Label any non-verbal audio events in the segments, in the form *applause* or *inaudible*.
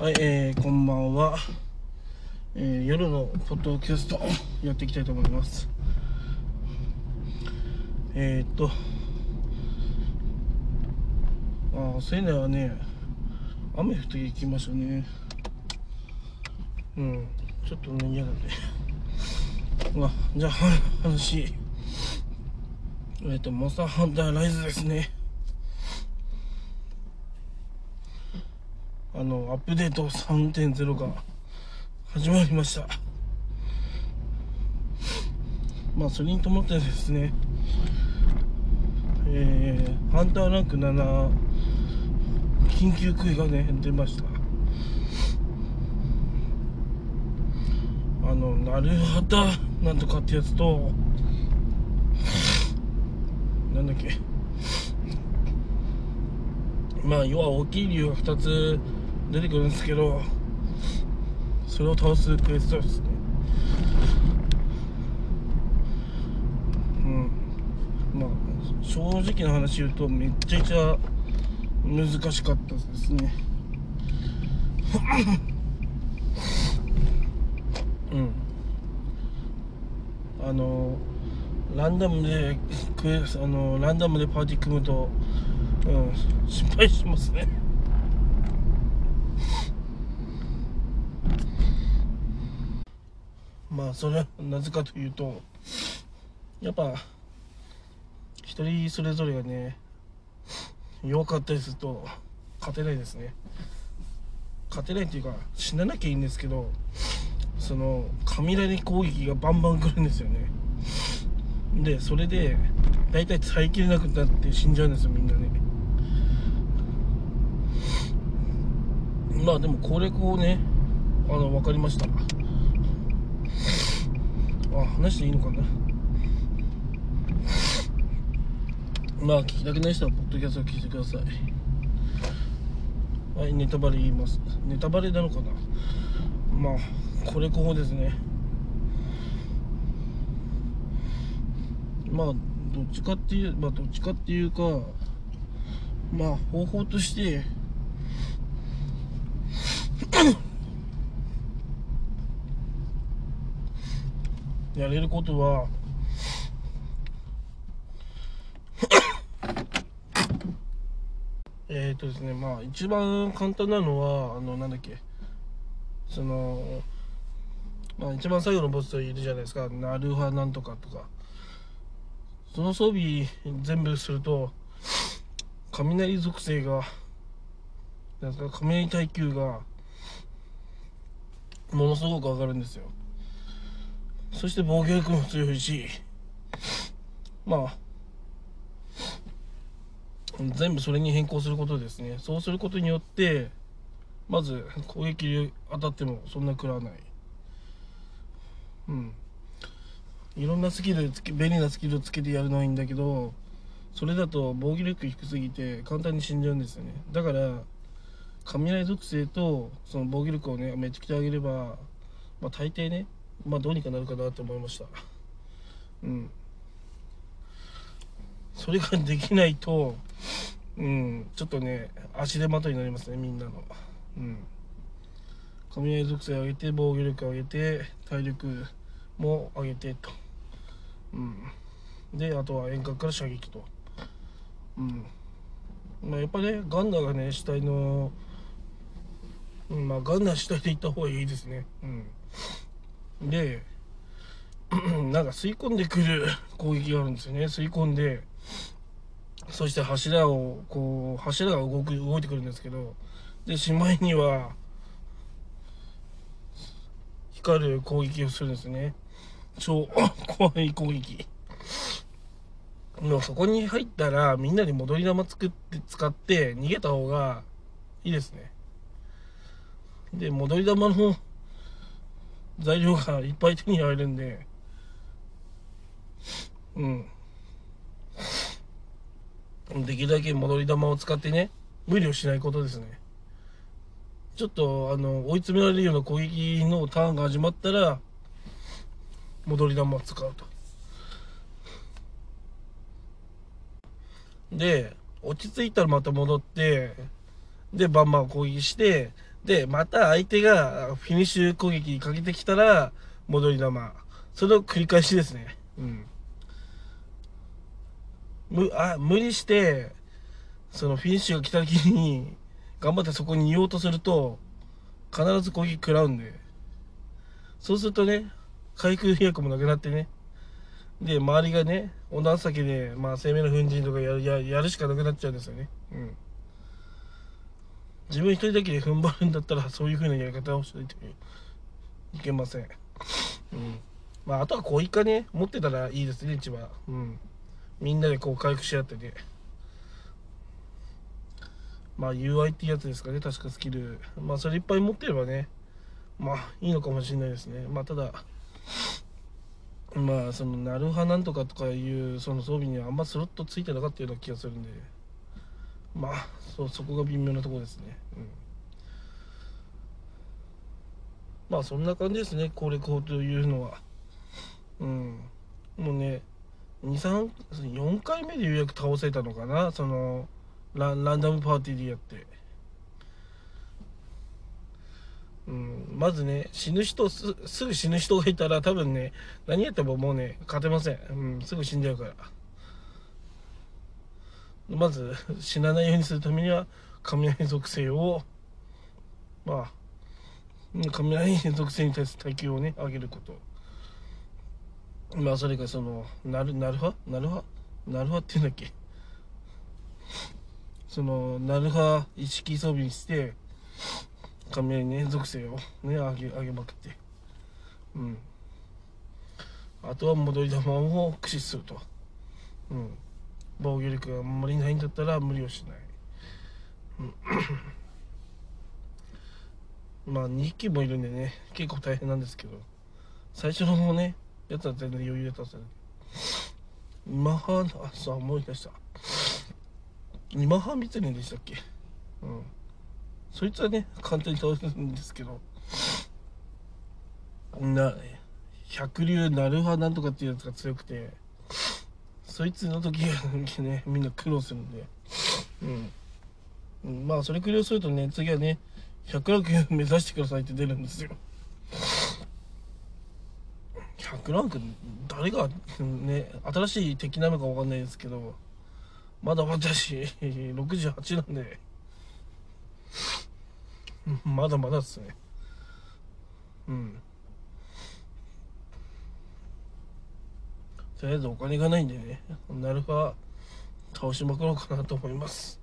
はい、えー、こんばんは、えー、夜のポッドキャストやっていきたいと思います。えー、っとああ仙台はね雨降ってきましたね。うんちょっとね嫌だねまあじゃあ話。えー、っとモンスターハンターライズですね。あのアップデート3.0が始まりました。まあそれに伴ってですねえー、ハンターランク7緊急クエがね出ました。あのなるはたなんとかってやつとなんだっけ。まあ要は大きい理由が2つ出てくるんですけどそれを倒すクエストですね。うん。まあ正直な話言うとめっちゃくちゃ難しかったですね。うん。あのランダムでクエスあのランダムでパーティー組むとうん失敗しますね。まあそれはなぜかというとやっぱ一人それぞれがね弱かったりすると勝てないですね。勝てないっていうか死ななきゃいいんですけどその雷攻撃がバンバン来るんですよね。でそれで大体耐えきれなくなって死んじゃうんですよみんなね。まあでもこれこうねあの分かりました。あ話していいのかな？まあ聞きたくない人はポッドキャストを聞いてください。はいネタバレ言います。ネタバレなのかな？まあこれこうですね。まあどっちかっていうまあどっちかっていうかまあ方法としてやれることは *coughs* えっとですねまあ一番簡単なのはあのなんだっけ。そのまあ一番最後のボスといるじゃないですか。ナルハなんとかとか。その装備全部すると雷属性がなんか雷耐久がものすごく上がるんですよ。そして防御力も強いしまあ全部それに変更することですね。そうすることによってまず攻撃当たってもそんな食らわない。うん。いろんなスキルつけ便利なスキルをつけてやるのはいいんだけどそれだと防御力低すぎて簡単に死んじゃうんですよね。だから雷属性とその防御力をねめっちゃくちゃ上げればまあ大抵ねまあどうにかなるかなと思いました。うん。それができないとうん。ちょっとね足手まといになりますねみんなの。うん。雷属性上げて防御力上げて体力も上げてと。うん。であとは遠隔から射撃と。うん。まあやっぱねガンダーがね死体のうん。まあガンダー死体で行った方がいいですね。うん。で *clears throat* なんか吸い込んでくる *laughs* 攻撃があるんですよね。吸い込んでそして柱をこう柱が動く動いてくるんですけどでしまいには光る攻撃をするんですね。超 *coughs* 怖い攻撃。もうそこに入ったらみんなで戻り玉作って使って逃げた方がいいですね。で戻り玉の材料がいっぱい手に入るんで。うん。できるだけ戻り玉を使ってね無理をしないことですね。ちょっとあの追い詰められるような攻撃のターンが始まったら戻り玉を使うと。で落ち着いたらまた戻ってでバンバン攻撃してで、また相手がフィニッシュ攻撃かけてきたら、戻り玉。それを繰り返しですね。うん。む、あ、無理して、そのフィニッシュが来た時に、頑張ってそこに言おうとすると、必ず攻撃食らうんで。そうするとね、回復薬もなくなってね。で、周りがね、女先で、まあ、生命の粉塵とかやるやるしかなくなっちゃうんですよね。うん。自分一人だけで踏ん張るんだったらそういう風なやり方をしないといけません。うん。まああとはこういかね、持ってたらいいですね、一番。うん。みんなでこう回復し合ってね。まあ UI ってやつですかね、確かスキル。まあそれいっぱい持ってればね、まあいいのかもしれないですね。まあただ、まあそのなるはなんとかとかいうその装備にはあんまスロットついてなかったような気がするんで。まあそそこが微妙なところですね、うん、まあそんな感じですね攻略法というのは。うん。もうね234回目でようやく倒せたのかなそのランダムパーティーでやって。うん、まずね死ぬ人すぐ死ぬ人がいたら多分ね何やってももうね勝てません、うん、すぐ死んじゃうから。まず死なないようにするためには雷属性をまあ雷属性に対する耐久をね上げること。まあそれがそのなるなるはなるはなるはっていうんだっけ？そのなるは意識装備にして雷ね属性をね上げ上げまくって。うん。あとは戻り玉を駆使すると。うん。防御力があんまりないんだったら無理をしない、*coughs* まあ2匹もいるんでね結構大変なんですけど。最初の方ねやつは全然余裕で倒せる今半あさあ思い出した。今半密連でしたっけ？うん。そいつはね簡単に倒せるんですけど。な百竜なるはなんとかっていうやつが強くて。そいつの時がねみんな苦労するんで。うん、まあそれ苦労するとね次はね100ランク目指してくださいって出るんですよ。100ランク誰がね新しい敵なのか分かんないですけどまだまだし68なんで。まだまだっすね。うん。とりあえずお金がないんでねなるは倒しまくろうかなと思います。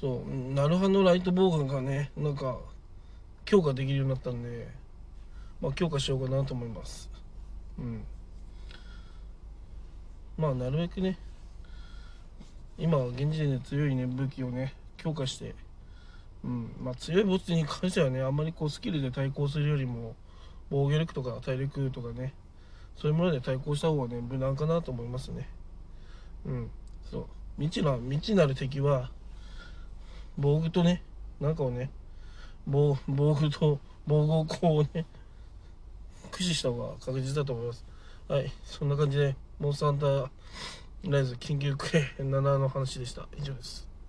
そうなるはのライトボウガンがねなんか強化できるようになったんでまあ強化しようかなと思います。うん。まあなるべくね今現時点で強いね武器をね強化してうん。まあ強いボスに関してはねあんまりこうスキルで対抗するよりも防御力とか体力とかねそういうもので対抗した方がね無難かなと思いますね。うん。そう。未知な未知なる敵は防具とねなんかをね防防具と防護鋼をね駆使した方が確実だと思います。はい。そんな感じでモンスターハンターライズ緊急クエ7の話でした。以上です。